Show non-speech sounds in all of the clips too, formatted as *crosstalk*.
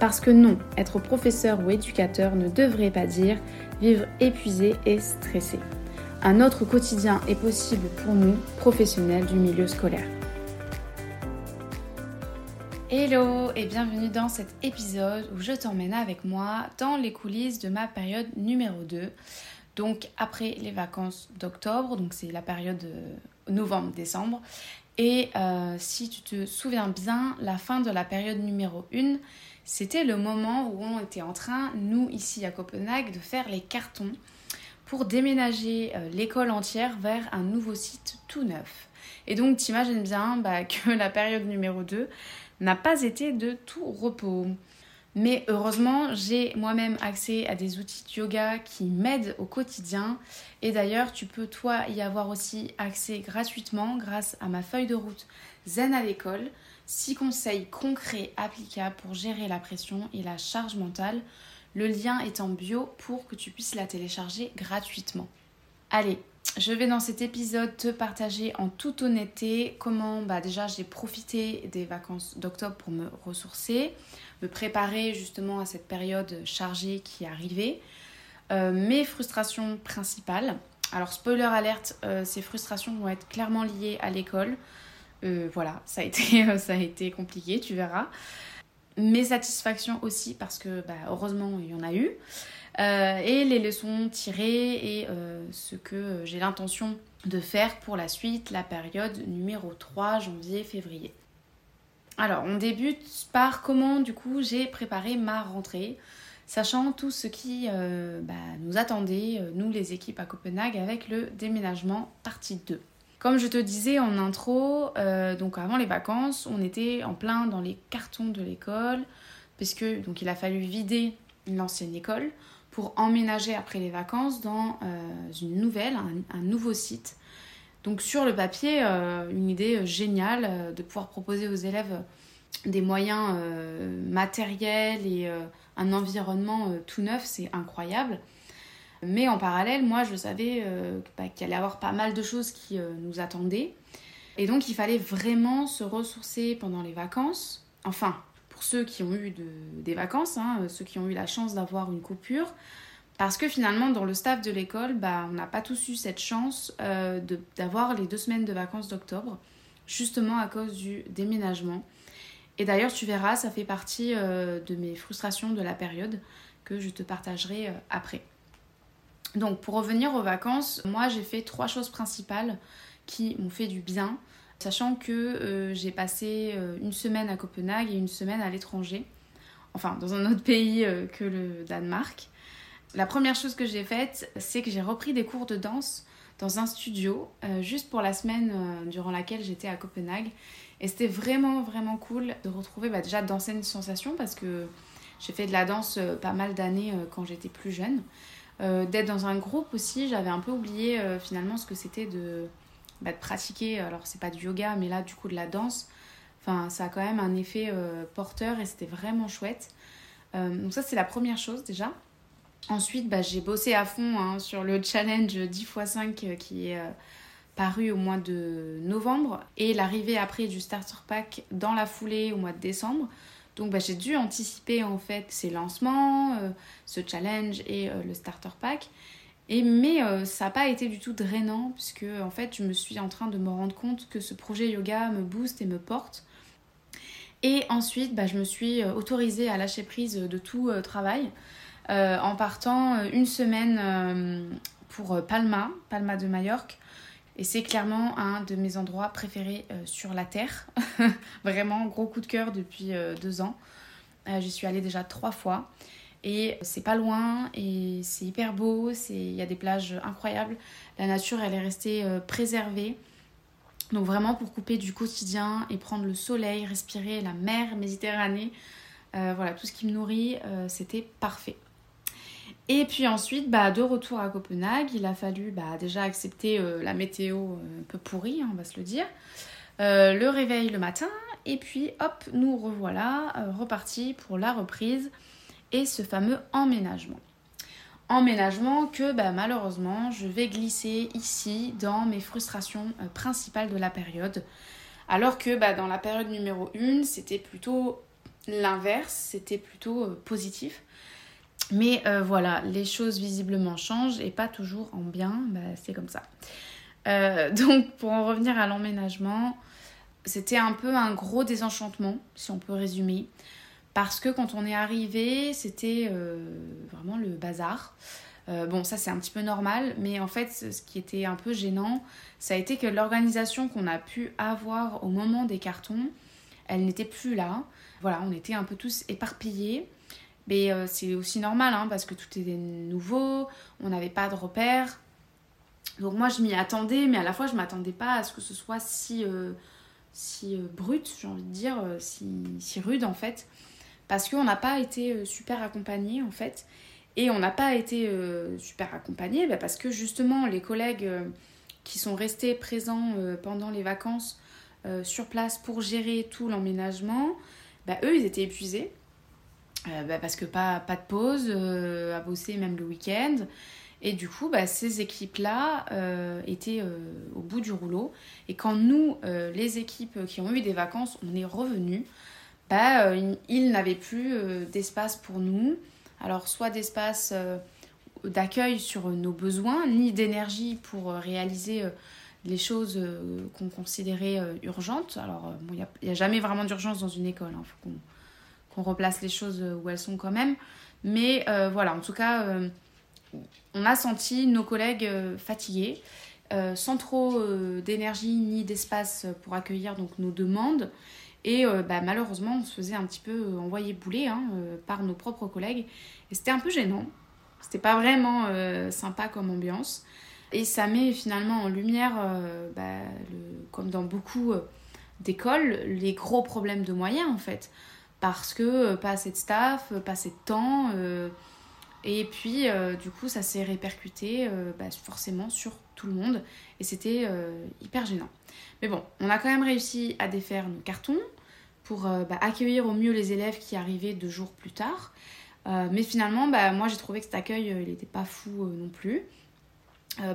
Parce que non, être professeur ou éducateur ne devrait pas dire vivre épuisé et stressé. Un autre quotidien est possible pour nous, professionnels du milieu scolaire. Hello et bienvenue dans cet épisode où je t'emmène avec moi dans les coulisses de ma période numéro 2. Donc après les vacances d'octobre, donc c'est la période euh, novembre-décembre. Et euh, si tu te souviens bien, la fin de la période numéro 1, c'était le moment où on était en train, nous ici à Copenhague, de faire les cartons pour déménager euh, l'école entière vers un nouveau site tout neuf. Et donc t'imagines bien bah, *laughs* que la période numéro 2 n'a pas été de tout repos. Mais heureusement, j'ai moi-même accès à des outils de yoga qui m'aident au quotidien. Et d'ailleurs, tu peux toi y avoir aussi accès gratuitement grâce à ma feuille de route Zen à l'école. 6 conseils concrets applicables pour gérer la pression et la charge mentale. Le lien est en bio pour que tu puisses la télécharger gratuitement. Allez, je vais dans cet épisode te partager en toute honnêteté comment bah déjà j'ai profité des vacances d'octobre pour me ressourcer, me préparer justement à cette période chargée qui arrivait, euh, mes frustrations principales. Alors spoiler alerte, euh, ces frustrations vont être clairement liées à l'école. Euh, voilà, *laughs* ça a, été, ça a été compliqué, tu verras. Mes satisfactions aussi, parce que bah, heureusement, il y en a eu. Euh, et les leçons tirées et euh, ce que j'ai l'intention de faire pour la suite, la période numéro 3, janvier-février. Alors, on débute par comment, du coup, j'ai préparé ma rentrée, sachant tout ce qui bah, nous attendait, nous les équipes à Copenhague, avec le déménagement partie 2. Comme je te disais en intro, euh, donc avant les vacances, on était en plein dans les cartons de l'école, puisque donc il a fallu vider l'ancienne école pour emménager après les vacances dans euh, une nouvelle, un, nouveau site. Donc sur le papier, euh, une idée géniale de pouvoir proposer aux élèves des moyens matériels et un environnement tout neuf, c'est incroyable. Mais en parallèle, moi, je savais euh, bah, qu'il allait y avoir pas mal de choses qui euh, nous attendaient. Et donc, il fallait vraiment se ressourcer pendant les vacances. Enfin, pour ceux qui ont eu des vacances, hein, ceux qui ont eu la chance d'avoir une coupure. Parce que finalement, dans le staff de l'école, bah, on n'a pas tous eu cette chance euh, d'avoir les deux semaines de vacances d'octobre, justement à cause du déménagement. Et d'ailleurs, tu verras, ça fait partie de mes frustrations de la période que je te partagerai après. Donc pour revenir aux vacances, moi j'ai fait trois choses principales qui m'ont fait du bien, sachant que euh, j'ai passé euh, une semaine à Copenhague et une semaine à l'étranger, enfin dans un autre pays euh, que le Danemark. La première chose que j'ai faite, c'est que j'ai repris des cours de danse dans un studio, juste pour la semaine durant laquelle j'étais à Copenhague. Et c'était vraiment vraiment cool de retrouver bah, déjà d'anciennes sensations parce que j'ai fait de la danse pas mal d'années quand j'étais plus jeune. D'être dans un groupe aussi, j'avais un peu oublié finalement ce que c'était de, bah, de pratiquer, alors c'est pas du yoga, mais là du coup de la danse. Enfin, ça a quand même un effet euh, porteur et c'était vraiment chouette. donc ça c'est la première chose déjà. Ensuite, bah, j'ai bossé à fond hein, sur le challenge 10 x 5 qui est paru au mois de novembre et l'arrivée après du starter pack dans la foulée au mois de décembre. Donc bah, j'ai dû anticiper en fait ces lancements, euh, ce challenge et euh, le starter pack. Mais euh, ça n'a pas été du tout drainant puisque en fait je me suis en train de me rendre compte que ce projet yoga me booste et me porte. Et ensuite bah, je me suis autorisée à lâcher prise de tout travail en partant une semaine pour Palma, Palma de Majorque, et c'est clairement un de mes endroits préférés euh, sur la Terre. *laughs* Vraiment, gros coup de cœur depuis euh, deux ans. Euh, j'y suis allée déjà trois fois. Et c'est pas loin et c'est hyper beau. Il y a des plages incroyables. La nature, elle est restée préservée. Donc vraiment pour couper du quotidien et prendre le soleil, respirer la mer Méditerranée. voilà, tout ce qui me nourrit, c'était parfait. Et puis ensuite, bah, de retour à Copenhague, il a fallu bah, déjà accepter la météo un peu pourrie, hein, on va se le dire. le réveil le matin, et puis hop, nous revoilà repartis pour la reprise et ce fameux emménagement emménagement que bah, malheureusement je vais glisser ici dans mes frustrations euh, principales de la période. Alors que bah, dans la période numéro 1, c'était plutôt l'inverse, c'était plutôt euh, positif. Mais euh, voilà, les choses visiblement changent et pas toujours en bien, bah, c'est comme ça. *laughs* donc pour en revenir à l'emménagement, c'était un peu un gros désenchantement, si on peut résumer. Parce que quand on est arrivé, c'était euh, vraiment le bazar. Euh, bon, ça c'est un petit peu normal, mais en fait, ce qui était un peu gênant, ça a été que l'organisation qu'on a pu avoir au moment des cartons, elle n'était plus là. Voilà, on était un peu tous éparpillés. Mais euh, c'est aussi normal, hein, parce que tout était nouveau, on n'avait pas de repères. Donc moi, je m'y attendais, mais à la fois, je m'attendais pas à ce que ce soit si, si brut, j'ai envie de dire, si, si rude en fait parce qu'on n'a pas été euh, super accompagnés en fait. Et on n'a pas été euh, super accompagnés bah, parce que justement les collègues euh, qui sont restés présents pendant les vacances sur place pour gérer tout l'emménagement, bah, eux ils étaient épuisés. Bah, parce que pas, pas de pause, à bosser même le week-end. Et du coup, ces équipes-là étaient au bout du rouleau. Et quand nous, les équipes qui ont eu des vacances, on est revenus, bah, euh, il n'avait plus euh, d'espace pour nous. Alors soit d'espace euh, d'accueil sur nos besoins, ni d'énergie pour réaliser les choses qu'on considérait urgentes. Alors il n'y a, jamais vraiment d'urgence dans une école, il hein. faut qu'on replace les choses où elles sont quand même. Mais voilà, en tout cas, on a senti nos collègues fatigués, sans trop d'énergie ni d'espace pour accueillir donc, nos demandes. Et euh, bah, malheureusement, on se faisait un petit peu euh, envoyer bouler hein, euh, par nos propres collègues. Et c'était un peu gênant. C'était pas vraiment sympa comme ambiance. Et ça met finalement en lumière, bah, comme dans beaucoup d'écoles, les gros problèmes de moyens en fait. Parce que pas assez de staff, pas assez de temps. et puis, du coup, ça s'est répercuté bah, forcément sur le monde. Et c'était hyper gênant. Mais bon, on a quand même réussi à défaire nos cartons pour euh, bah, accueillir au mieux les élèves qui arrivaient deux jours plus tard. Euh, mais finalement, bah, moi j'ai trouvé que cet accueil, euh, il n'était pas fou non plus.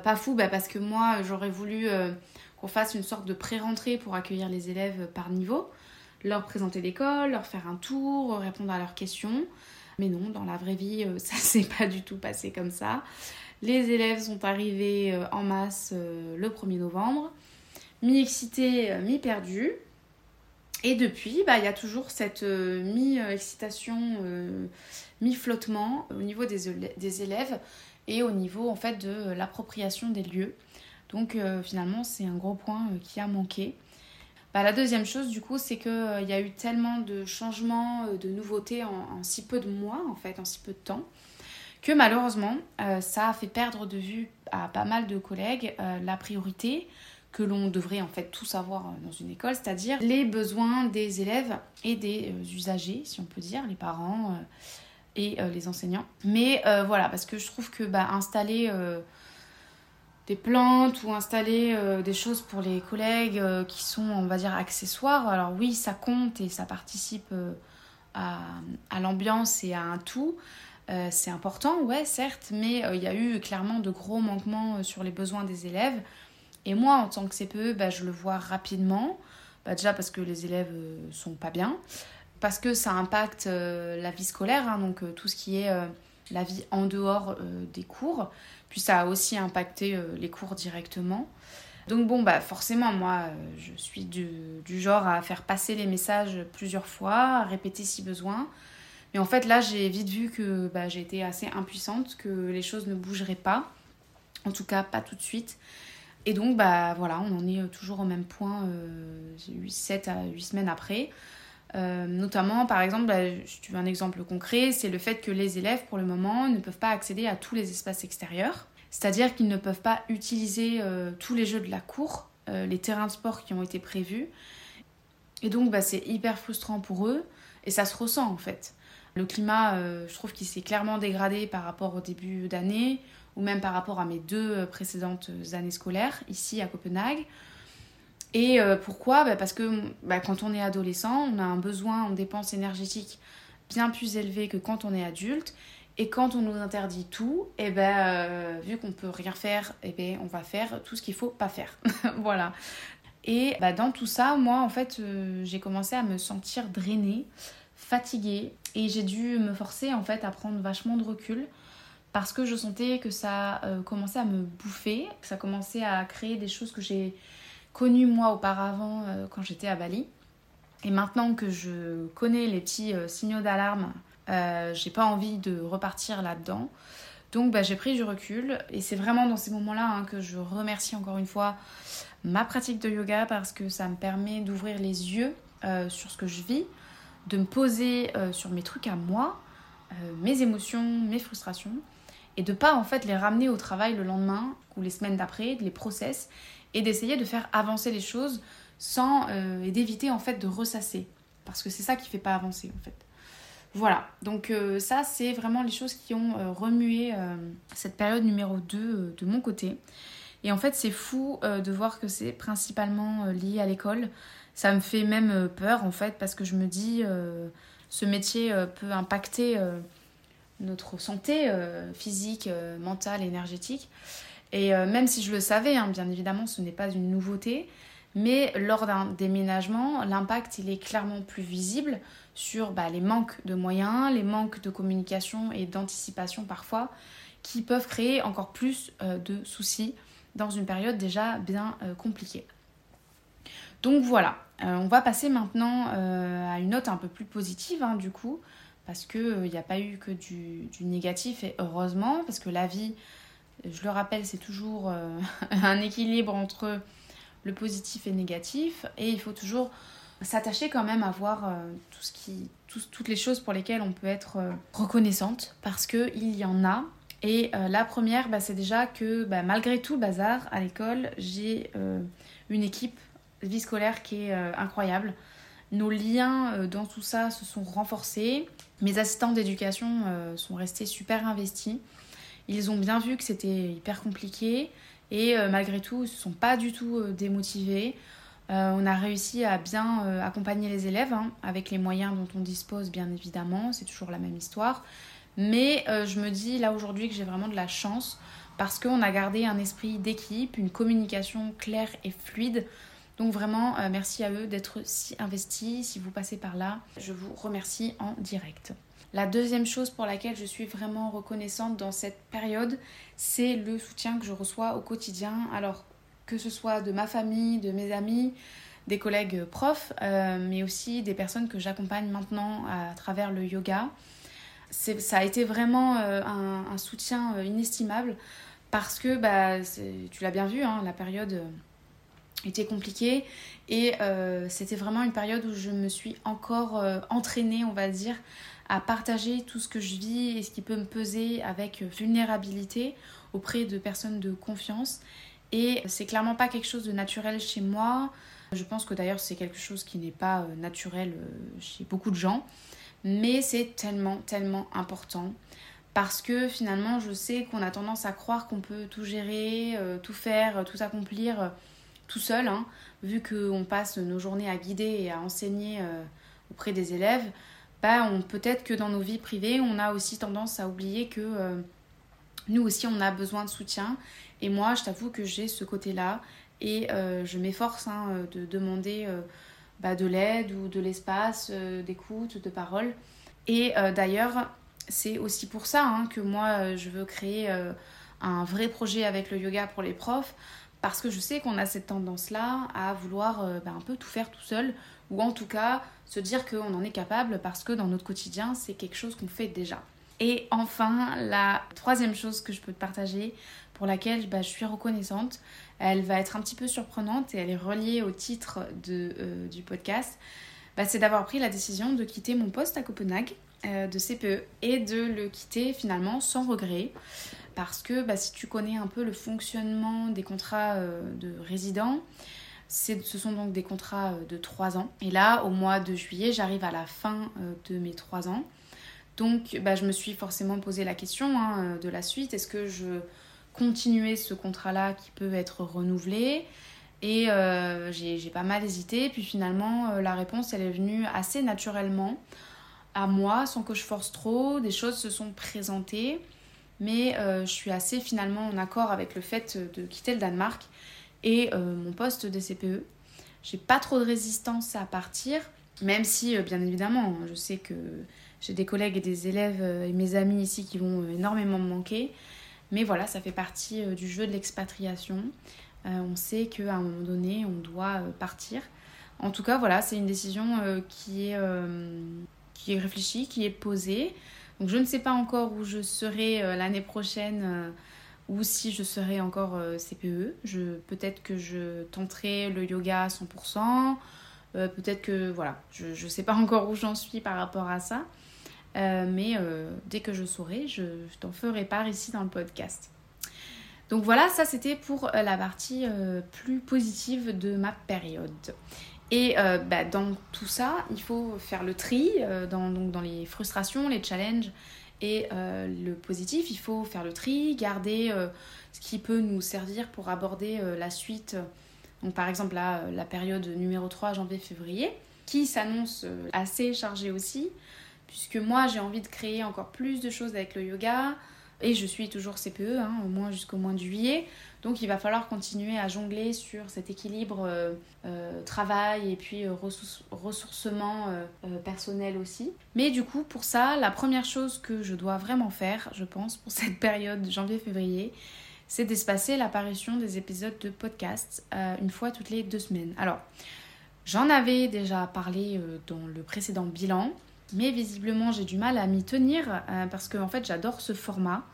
pas fou bah, parce que moi j'aurais voulu qu'on fasse une sorte de pré-rentrée pour accueillir les élèves par niveau, leur présenter l'école, leur faire un tour, répondre à leurs questions. Mais non, dans la vraie vie, *laughs* ça s'est pas du tout passé comme ça. Les élèves sont arrivés en masse le 1er novembre mi-excité, euh, mi-perdu. Et depuis, bah, il y a toujours cette euh, mi-excitation, euh, mi-flottement au niveau des, élèves et au niveau en fait de l'appropriation des lieux. Donc finalement, c'est un gros point qui a manqué. Bah, la deuxième chose, du coup, c'est qu'il y a eu tellement de changements, de nouveautés en, si peu de mois, en fait, en si peu de temps, que malheureusement, ça a fait perdre de vue à pas mal de collègues la priorité que l'on devrait en fait tout savoir euh, dans une école, c'est-à-dire les besoins des élèves et des euh, usagers, si on peut dire, les parents euh, et les enseignants. Mais voilà, parce que je trouve que bah, installer des plantes ou installer des choses pour les collègues qui sont, on va dire, accessoires, alors oui, ça compte et ça participe à l'ambiance et à un tout. C'est important, ouais, certes, mais il y a eu clairement de gros manquements sur les besoins des élèves. Et moi, en tant que CPE, bah, je le vois rapidement. Bah, déjà parce que les élèves euh, sont pas bien, parce que ça impacte euh, la vie scolaire, hein, donc euh, tout ce qui est la vie en dehors des cours. Puis ça a aussi impacté les cours directement. Donc bon, bah forcément, moi, je suis du, genre à faire passer les messages plusieurs fois, à répéter si besoin. Mais en fait, là, j'ai vite vu que bah, été assez impuissante, que les choses ne bougeraient pas. En tout cas, pas tout de suite. Et donc, bah voilà, on en est euh, toujours au même point euh, 7 à 8 semaines après. Euh, notamment, par exemple, bah, je te un exemple concret, c'est le fait que les élèves, pour le moment, ne peuvent pas accéder à tous les espaces extérieurs. C'est-à-dire qu'ils ne peuvent pas utiliser euh, tous les jeux de la cour, les terrains de sport qui ont été prévus. Et donc, bah, c'est hyper frustrant pour eux, et ça se ressent en fait. Le climat, je trouve qu'il s'est clairement dégradé par rapport au début d'année ou même par rapport à mes deux précédentes années scolaires ici à Copenhague. Et pourquoi? Bah, Parce que bah, quand on est adolescent, on a un besoin en dépenses énergétiques bien plus élevé que quand on est adulte. Et quand on nous interdit tout, et eh ben, euh, vu qu'on peut rien faire, et eh ben, on va faire tout ce qu'il faut pas faire. *laughs* voilà. Et bah, dans tout ça, moi, en fait, euh, j'ai commencé à me sentir drainée, fatiguée. Et j'ai dû me forcer, en fait, à prendre vachement de recul. Parce que je sentais que ça euh, commençait à me bouffer, que ça commençait à créer des choses que j'ai connues moi auparavant quand j'étais à Bali. Et maintenant que je connais les petits signaux d'alarme euh, j'ai pas envie de repartir là-dedans. Donc bah, j'ai pris du recul et c'est vraiment dans ces moments-là hein, que je remercie encore une fois ma pratique de yoga parce que ça me permet d'ouvrir les yeux euh, sur ce que je vis, de me poser euh, sur mes trucs à moi, mes émotions, mes frustrations et de pas en fait les ramener au travail le lendemain ou les semaines d'après, les process et d'essayer de faire avancer les choses sans et d'éviter en fait de ressasser parce que c'est ça qui fait pas avancer en fait. Voilà, donc euh, ça c'est vraiment les choses qui ont euh, remué euh, cette période numéro 2 de mon côté. Et en fait c'est fou de voir que c'est principalement lié à l'école. Ça me fait même peur en fait parce que je me dis ce métier peut impacter notre santé physique, mentale, énergétique. Et même si je le savais, hein, bien évidemment ce n'est pas une nouveauté, mais lors d'un déménagement, l'impact il est clairement plus visible sur bah, les manques de moyens, les manques de communication et d'anticipation parfois, qui peuvent créer encore plus euh, de soucis dans une période déjà bien euh, compliquée. Donc voilà, euh, on va passer maintenant à une note un peu plus positive hein, du coup, parce qu'il n'y a pas eu que du, négatif et heureusement, parce que la vie, je le rappelle, c'est toujours *laughs* un équilibre entre le positif et le négatif, et il faut toujours s'attacher quand même à voir euh, toutes les choses pour lesquelles on peut être euh, reconnaissante, parce qu'il y en a. Et euh, la première, bah, c'est déjà que bah, malgré tout le bazar à l'école, j'ai une équipe vie scolaire qui est incroyable. Nos liens dans tout ça se sont renforcés. Mes assistants d'éducation sont restés super investis. Ils ont bien vu que c'était hyper compliqué et malgré tout, ils ne se sont pas du tout démotivés. Euh, on a réussi à bien euh, accompagner les élèves hein, avec les moyens dont on dispose, bien évidemment. C'est toujours la même histoire. Mais euh, je me dis là aujourd'hui que j'ai vraiment de la chance parce qu'on a gardé un esprit d'équipe, une communication claire et fluide. Donc vraiment, merci à eux d'être si investis. Si vous passez par là, je vous remercie en direct. La deuxième chose pour laquelle je suis vraiment reconnaissante dans cette période, c'est le soutien que je reçois au quotidien. Alors que ce soit de ma famille, de mes amis, des collègues profs, euh, mais aussi des personnes que j'accompagne maintenant à, travers le yoga. Ça a été vraiment euh, un, soutien euh, inestimable parce que, bah, tu l'as bien vu, hein, la période était compliquée et c'était vraiment une période où je me suis encore entraînée, on va dire, à partager tout ce que je vis et ce qui peut me peser avec vulnérabilité auprès de personnes de confiance et c'est clairement pas quelque chose de naturel chez moi. Je pense que d'ailleurs c'est quelque chose qui n'est pas euh, naturel euh, chez beaucoup de gens. Mais c'est tellement, tellement important. Parce que finalement, je sais qu'on a tendance à croire qu'on peut tout gérer, euh, tout faire, tout accomplir tout seul. Hein, vu qu'on passe nos journées à guider et à enseigner auprès des élèves, bah, peut-être que dans nos vies privées, on a aussi tendance à oublier que nous aussi, on a besoin de soutien et moi, je t'avoue que j'ai ce côté-là et euh, je m'efforce hein, euh, de demander euh, bah, de l'aide ou de l'espace, d'écoute, de parole. Et d'ailleurs, c'est aussi pour ça hein, que moi, je veux créer un vrai projet avec le yoga pour les profs parce que je sais qu'on a cette tendance-là à vouloir bah, un peu tout faire tout seul ou en tout cas se dire qu'on en est capable parce que dans notre quotidien, c'est quelque chose qu'on fait déjà. Et enfin, la troisième chose que je peux te partager, pour laquelle bah, je suis reconnaissante. Elle va être un petit peu surprenante et elle est reliée au titre de, euh, du podcast. Bah, c'est d'avoir pris la décision de quitter mon poste à Copenhague euh, de CPE et de le quitter finalement sans regret. Parce que bah, si tu connais un peu le fonctionnement des contrats euh, de résidents, ce sont donc des contrats de 3 ans. Et là, au mois de juillet, j'arrive à la fin de mes 3 ans. Donc bah, je me suis forcément posé la question hein, de la suite. Est-ce que je continuais ce contrat-là qui peut être renouvelé? Et euh, j'ai pas mal hésité. Puis finalement, euh, la réponse, elle est venue assez naturellement à moi, sans que je force trop. Des choses se sont présentées. Mais euh, je suis assez finalement en accord avec le fait de quitter le Danemark et mon poste de CPE. J'ai pas trop de résistance à partir, même si, bien évidemment, je sais que j'ai des collègues et des élèves euh, et mes amis ici qui vont euh, énormément me manquer. Mais voilà, ça fait partie euh, du jeu de l'expatriation. on sait qu'à un moment donné, on doit partir. En tout cas, voilà, c'est une décision qui, est, qui est réfléchie, qui est posée. Donc je ne sais pas encore où je serai l'année prochaine ou si je serai encore CPE. Peut-être que je tenterai le yoga à 100%. peut-être que voilà, je ne sais pas *laughs* encore où j'en suis par rapport à ça. Euh, mais euh, dès que je saurai, je, t'en ferai part ici dans le podcast. Donc voilà, ça c'était pour euh, la partie plus positive de ma période. Et bah, dans tout ça, il faut faire le tri dans, donc dans les frustrations, les challenges et le positif. Il faut faire le tri, garder ce qui peut nous servir pour aborder la suite. Donc par exemple la, la période numéro 3, janvier-février, qui s'annonce assez chargée aussi puisque moi j'ai envie de créer encore plus de choses avec le yoga et je suis toujours CPE, hein, au moins jusqu'au mois de juillet. Donc il va falloir continuer à jongler sur cet équilibre euh, euh, travail et puis euh, ressourcement personnel aussi. Mais du coup, pour ça, la première chose que je dois vraiment faire, je pense, pour *laughs* cette période janvier-février, c'est d'espacer l'apparition des épisodes de podcast une fois toutes les deux semaines. Alors, j'en avais déjà parlé dans le précédent bilan. Mais visiblement, j'ai du mal à m'y tenir parce que fait, j'adore ce format.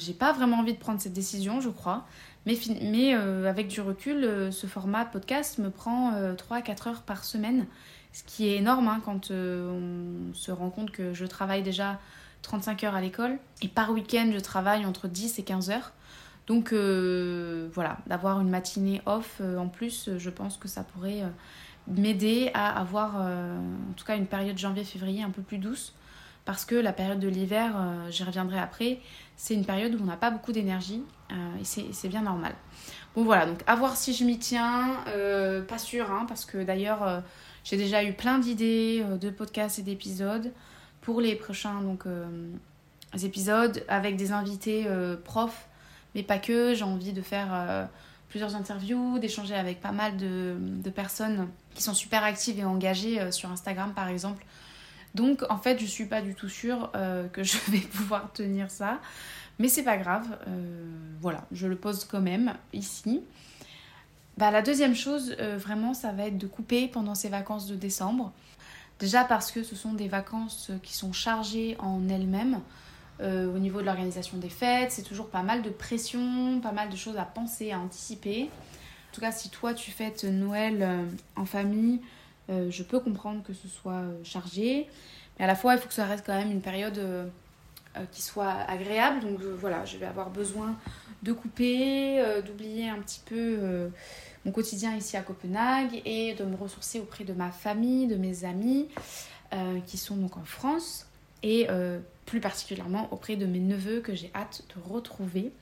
J'ai pas vraiment envie de prendre cette décision, je crois. Mais, mais euh, avec du recul, euh, ce format podcast me prend 3-4 heures par semaine. Ce qui est énorme hein, quand on se rend compte que je travaille déjà 35 heures à l'école. Et par week-end, je travaille entre 10 et 15 heures. Donc voilà, d'avoir une matinée off en plus, je pense que ça pourrait m'aider à avoir euh, en tout cas une période janvier-février un peu plus douce parce que la période de l'hiver, euh, j'y reviendrai après, c'est une période où on n'a pas beaucoup d'énergie euh, et c'est bien normal. Bon voilà, donc à voir si je m'y tiens, pas sûr, hein, parce que d'ailleurs j'ai déjà eu plein d'idées de podcasts et d'épisodes pour les prochains donc, épisodes avec des invités profs, mais pas que, j'ai envie de faire plusieurs interviews, d'échanger avec pas mal de, personnes qui sont super actives et engagées euh, sur Instagram par exemple. Donc en fait je suis pas du tout sûre euh, que je vais *laughs* pouvoir tenir ça. Mais c'est pas grave, euh, voilà, je le pose quand même ici. Bah, la deuxième chose, vraiment, ça va être de couper pendant ces vacances de décembre. Déjà parce que ce sont des vacances qui sont chargées en elles-mêmes. Euh, au niveau de l'organisation des fêtes, c'est toujours pas mal de pression, pas mal de choses à penser, à anticiper. En tout cas, si toi tu fêtes Noël euh, en famille, euh, je peux comprendre que ce soit chargé. Mais à la fois, il faut que ça reste quand même une période qui soit agréable. Donc voilà, je vais avoir besoin de couper, d'oublier un petit peu mon quotidien ici à Copenhague et de me ressourcer auprès de ma famille, de mes amis qui sont donc en France et euh, plus particulièrement auprès de mes neveux que j'ai hâte de retrouver.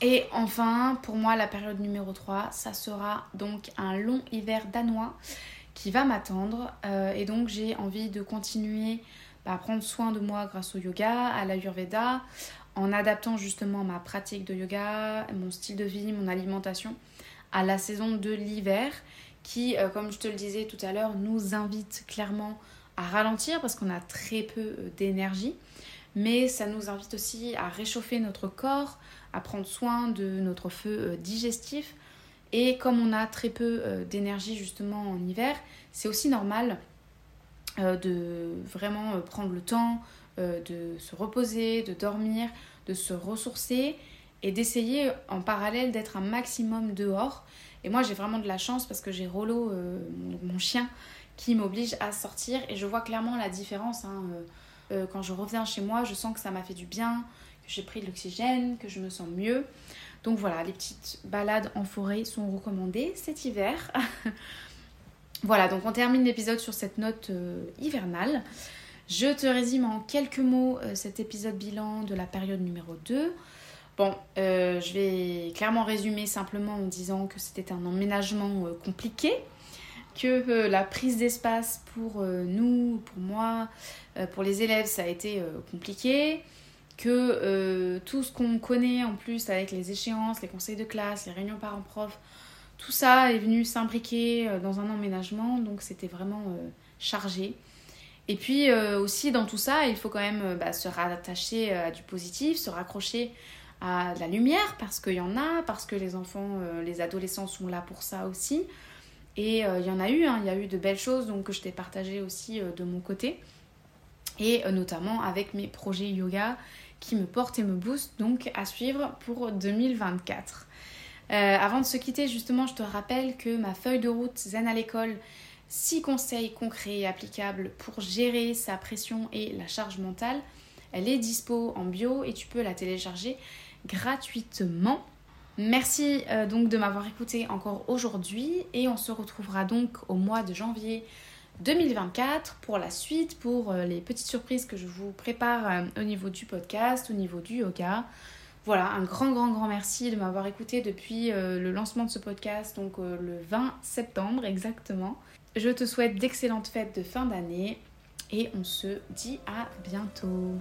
Et enfin, pour moi, la période numéro 3, ça sera donc un long hiver danois qui va m'attendre. Euh, et donc, j'ai envie de continuer à prendre soin de moi grâce au yoga, à l'ayurveda, en adaptant justement ma pratique de yoga, mon style de vie, mon alimentation à la saison de l'hiver qui, euh, comme je te le disais tout à l'heure, nous invite clairement à ralentir parce qu'on a très peu euh, d'énergie, mais ça nous invite aussi à réchauffer notre corps, à prendre soin de notre feu digestif. Et comme on a très peu euh, d'énergie justement en hiver, c'est aussi normal de vraiment prendre le temps de se reposer, de dormir, de se ressourcer et d'essayer en parallèle d'être un maximum dehors. Et moi j'ai vraiment de la chance parce que j'ai Rollo, mon chien, qui m'oblige à sortir et je vois clairement la différence. Hein, euh, euh, quand je reviens chez moi, je sens que ça m'a fait du bien, que j'ai pris de l'oxygène, que je me sens mieux. Donc voilà, les petites balades en forêt sont recommandées cet hiver. *laughs* voilà, donc on termine l'épisode sur cette note euh, hivernale. Je te résume en quelques mots cet épisode bilan de la période numéro 2. Bon, je vais clairement résumer simplement en disant que c'était un emménagement compliqué, que la prise d'espace pour nous, pour moi, pour les élèves, ça a été compliqué, que tout ce qu'on connaît en plus avec les échéances, les conseils de classe, les réunions parents-prof, tout ça est venu s'imbriquer euh, dans un emménagement, donc c'était vraiment euh, chargé. Et puis euh, aussi dans tout ça, il faut quand même bah, se rattacher à du positif, se raccrocher à la lumière parce qu'il y en a, parce que les enfants, les adolescents sont là pour ça aussi. Et il y en a eu, hein, il y a eu de belles choses donc, que je t'ai partagées aussi de mon côté. Et notamment avec mes projets yoga qui me portent et me boostent donc à suivre pour 2024. Euh, avant de se quitter, justement, je te rappelle que ma feuille de route Zen à l'école, 6 conseils concrets et applicables pour gérer sa pression et la charge mentale, elle est dispo en bio et tu peux la télécharger gratuitement. Merci euh, donc de m'avoir écouté encore aujourd'hui et on se retrouvera donc au mois de janvier 2024 pour la suite, pour euh, les petites surprises que je vous prépare au niveau du podcast, au niveau du yoga. Voilà, un grand, grand, grand merci de m'avoir écouté depuis euh, le lancement de ce podcast, donc euh, le 20 septembre exactement. Je te souhaite d'excellentes fêtes de fin d'année et on se dit à bientôt.